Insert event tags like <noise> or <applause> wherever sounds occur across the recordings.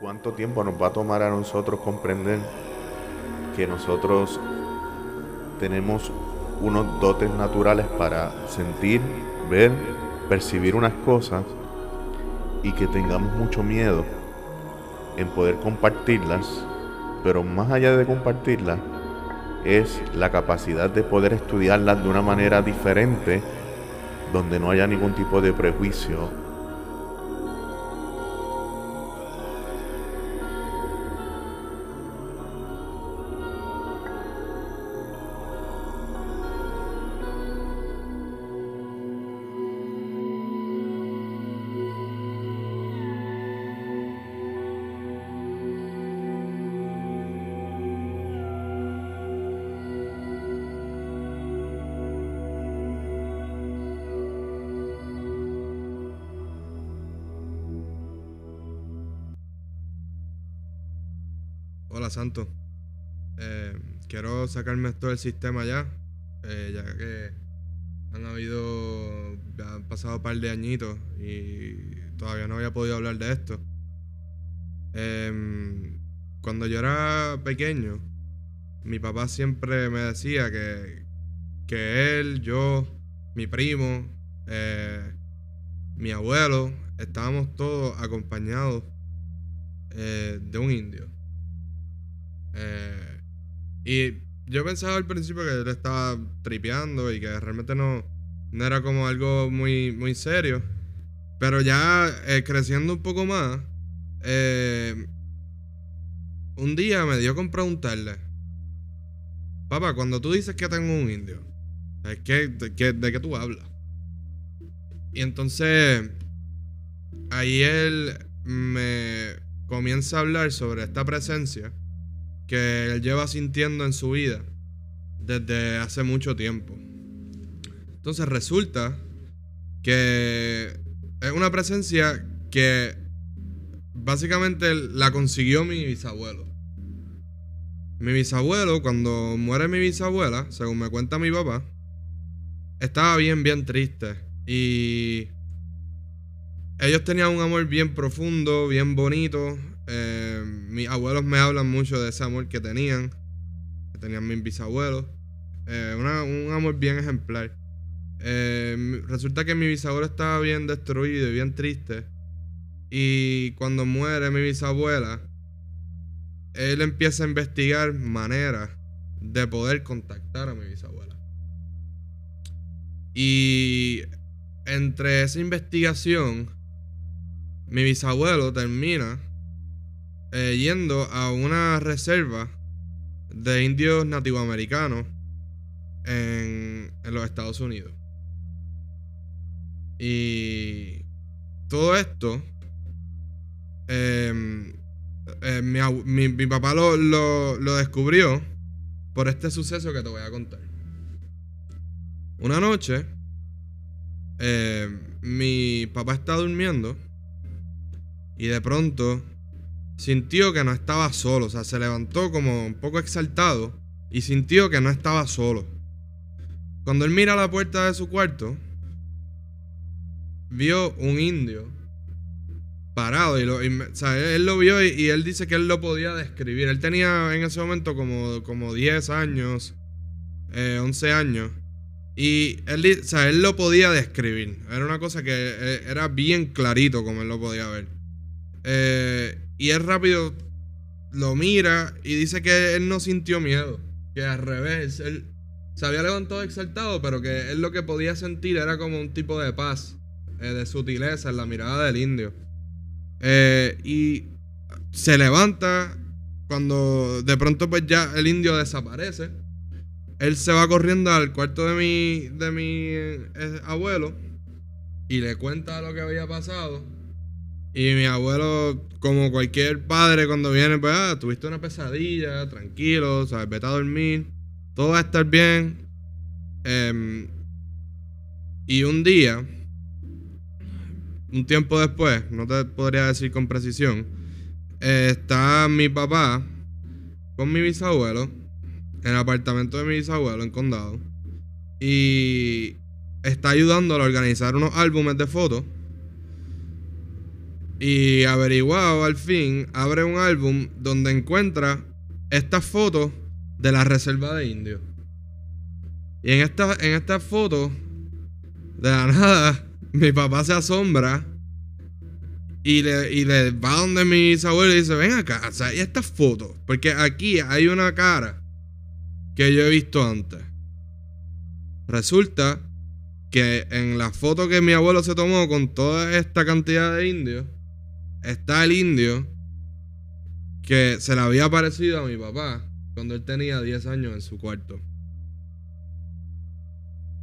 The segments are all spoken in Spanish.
¿Cuánto tiempo nos va a tomar a nosotros comprender que nosotros tenemos unos dotes naturales para sentir, ver, percibir unas cosas y que tengamos mucho miedo en poder compartirlas, pero más allá de compartirlas, es la capacidad de poder estudiarlas de una manera diferente, donde no haya ningún tipo de prejuicio Santo. Eh, quiero sacarme esto del sistema ya, eh, ya que han habido, han pasado un par de añitos y todavía no había podido hablar de esto. Em, cuando yo era pequeño, mi papá siempre me decía que, que él, yo, mi primo, eh, mi abuelo, estábamos todos acompañados de un indio. Eh, y yo pensaba al principio que él estaba tripeando y que realmente no, no era como algo muy, muy serio. Pero ya eh, creciendo un poco más, eh, un día me dio con preguntarle, papá, cuando tú dices que tengo un indio, ¿de qué, de, qué, de qué tú hablas? Y entonces, ahí él me comienza a hablar sobre esta presencia que él lleva sintiendo en su vida desde hace mucho tiempo. Entonces resulta que es una presencia que básicamente la consiguió mi bisabuelo. Mi bisabuelo, cuando muere mi bisabuela, según me cuenta mi papá, estaba bien, bien triste. Y ellos tenían un amor bien profundo, bien bonito. Eh, mis abuelos me hablan mucho de ese amor que tenían, que tenían mis bisabuelos. Eh, un amor bien ejemplar. Eh, resulta que mi bisabuelo estaba bien destruido y bien triste. Y cuando muere mi bisabuela, él empieza a investigar maneras de poder contactar a mi bisabuela. Y entre esa investigación, mi bisabuelo termina eh, yendo a una reserva de indios nativoamericanos en, en los Estados Unidos. Y todo esto, em, eh, mi, papá lo, lo, descubrió por este suceso que te voy a contar. Una noche, em, mi papá está durmiendo y de pronto sintió que no estaba solo, o sea, se levantó como un poco exaltado y sintió que no estaba solo. Cuando él mira a la puerta de su cuarto, vio un indio parado y, lo, o sea, él lo vio y, él dice que él lo podía describir. Él tenía en ese momento como, como 10 años, 11 eh, años. Y él, o sea, él lo podía describir. Era una cosa que eh, era bien clarito como él lo podía ver. Eh, y él rápido lo mira y dice que él no sintió miedo. Que al revés, él se había levantado exaltado, pero que él lo que podía sentir era como un tipo de paz, eh, de sutileza en la mirada del indio. Eh, y se levanta cuando de pronto pues ya el indio desaparece. Él se va corriendo al cuarto de mi, de mi eh, abuelo y le cuenta lo que había pasado. Y mi abuelo, como cualquier padre, cuando viene, pues, ah, tuviste una pesadilla, tranquilo, ¿sabes? Vete a dormir, todo va a estar bien. Em, y un día, un tiempo después, no te podría decir con precisión, está mi papá con mi bisabuelo en el apartamento de mi bisabuelo en Condado y está ayudándolo a organizar unos álbumes de fotos Y averiguado al fin, abre un álbum donde encuentra estas fotos de la reserva de indios. Y en esta, en esta foto, de la <laughs> nada, mi papá se asombra y le, y le va donde mis abuelos y dice, ven acá, o sea, y estas fotos, porque aquí hay una cara que yo he visto antes. Resulta que en la foto que mi abuelo se tomó con toda esta cantidad de indios, está el indio que se le había parecido a mi papá cuando él tenía 10 años en su cuarto.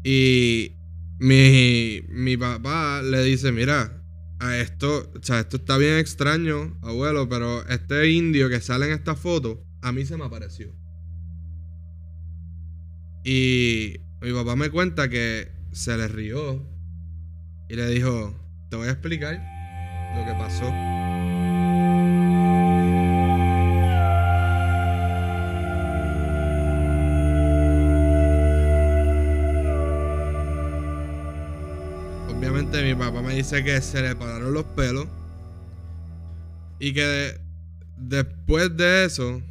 Y mi, mi papá le dice, mira, a esto, o sea, esto está bien extraño, abuelo, pero este indio que sale en esta foto, a mí se me apareció. Y mi papá me cuenta que se le rió y le dijo, te voy a explicar lo que pasó. Obviamente mi papá me dice que se le pararon los pelos y que después de eso,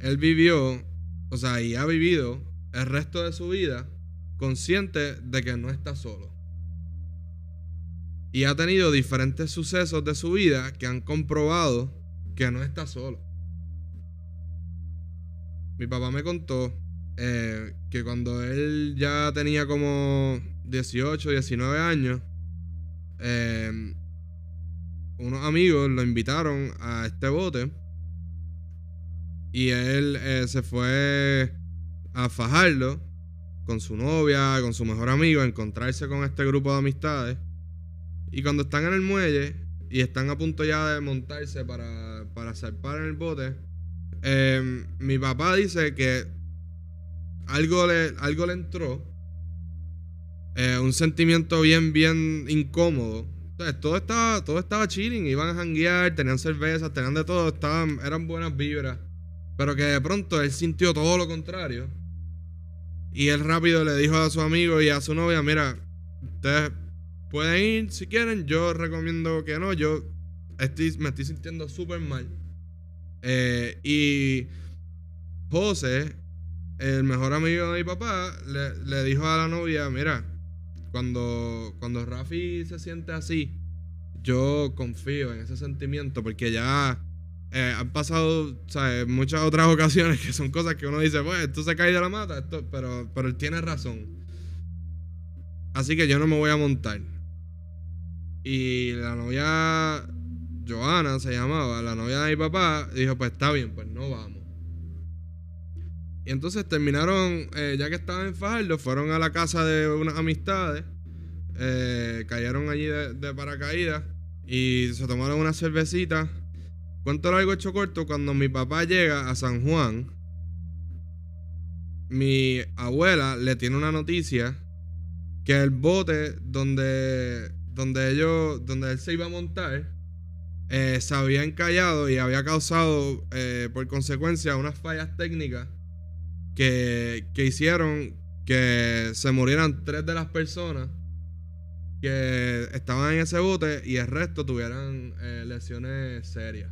él vivió, o sea, y ha vivido el resto de su vida consciente de que no está solo. Y ha tenido diferentes sucesos de su vida que han comprobado que no está solo. Mi papá me contó eh, que cuando él ya tenía como 18, 19 años, eh, unos amigos lo invitaron a este bote y él eh, se fue a fajarlo con su novia, con su mejor amigo, a encontrarse con este grupo de amistades. Y cuando están en el muelle y están a punto ya de montarse para, para zarpar en el bote, em, mi papá dice que algo le, algo le entró, eh, un sentimiento bien, bien incómodo. todo estaba, todo estaba chilling, iban a janguear, tenían cervezas, tenían de todo, estaban, eran buenas vibras. Pero que de pronto él sintió todo lo contrario y él rápido le dijo a su amigo y a su novia, mira, ustedes pueden ir si quieren, yo recomiendo que no, yo estoy, me estoy sintiendo súper mal. Eh, y José, el mejor amigo de mi papá, le, dijo a la novia, mira, cuando, cuando Rafi se siente así, yo confío en ese sentimiento porque ya eh, han pasado muchas otras ocasiones que son cosas que uno dice, pues esto se cae de la mata, pero, pero él tiene razón. Así que yo no me voy a montar. Y la novia, Joana se llamaba, la novia de mi papá, dijo, pues está bien, pues no vamos. Y entonces terminaron, eh, ya que estaban en Fajardo, fueron a la casa de unas amistades, eh, cayeron allí de, paracaídas y se tomaron una cervecita Cuento largo hecho corto, cuando mi papá llega a San Juan, mi abuela le tiene una noticia que el bote donde, donde ellos, donde él se iba a montar, eh, se había encallado y había causado eh, por consecuencia unas fallas técnicas que, que hicieron que se murieran tres de las personas que estaban en ese bote y el resto tuvieran eh, lesiones serias.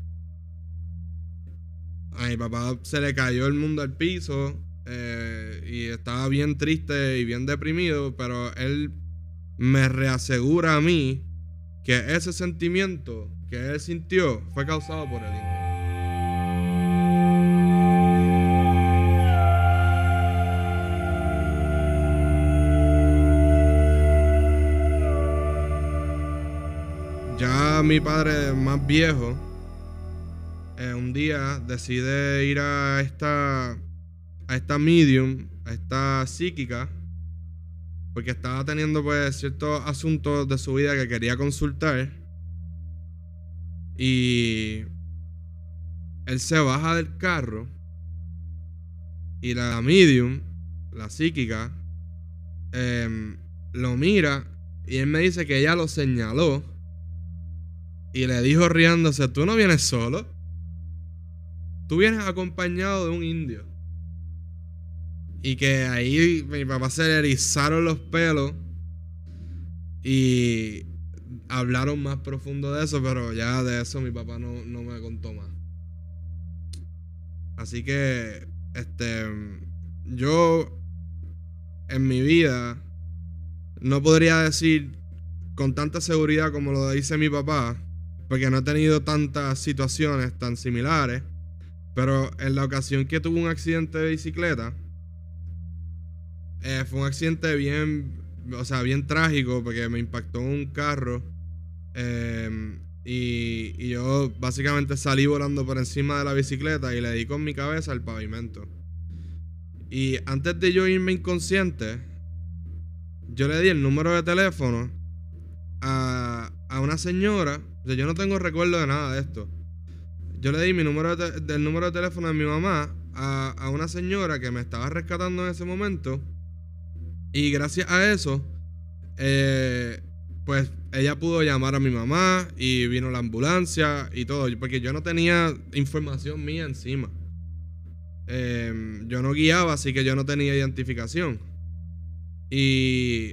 A mi papá se le cayó el mundo al piso y estaba bien triste y bien deprimido, pero él me reasegura a mí que ese sentimiento que él sintió fue causado por el indio. Ya mi padre más viejo eh, un día decide ir a esta, a esta medium, a esta psíquica, porque estaba teniendo pues ciertos asuntos de su vida que quería consultar. Y él se baja del carro y la medium, la psíquica, em, lo mira y él me dice que ella lo señaló y le dijo riéndose, tú no vienes solo. Tú vienes acompañado de un indio. Y que ahí mi papá se le erizaron los pelos. Y hablaron más profundo de eso, pero ya de eso mi papá no, no me contó más. Así que, este, yo en mi vida no podría decir con tanta seguridad como lo dice mi papá, porque no he tenido tantas situaciones tan similares, pero en la ocasión que tuve un accidente de bicicleta, eh, fue un accidente bien, o sea, bien trágico, porque me impactó un carro. Em, y, yo básicamente salí volando por encima de la bicicleta y le di con mi cabeza al pavimento. Y antes de yo irme inconsciente, yo le di el número de teléfono a, a una señora. O sea, yo no tengo recuerdo de nada de esto. Yo le di mi número del número de teléfono de mi mamá a, a una señora que me estaba rescatando en ese momento. Y gracias a eso, eh, pues ella pudo llamar a mi mamá y vino la ambulancia y todo, porque yo no tenía información mía encima. Em, yo no guiaba, así que yo no tenía identificación. Y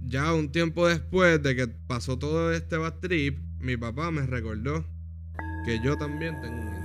ya un tiempo después de que pasó todo este bad trip, mi papá me recordó que yo también tengo un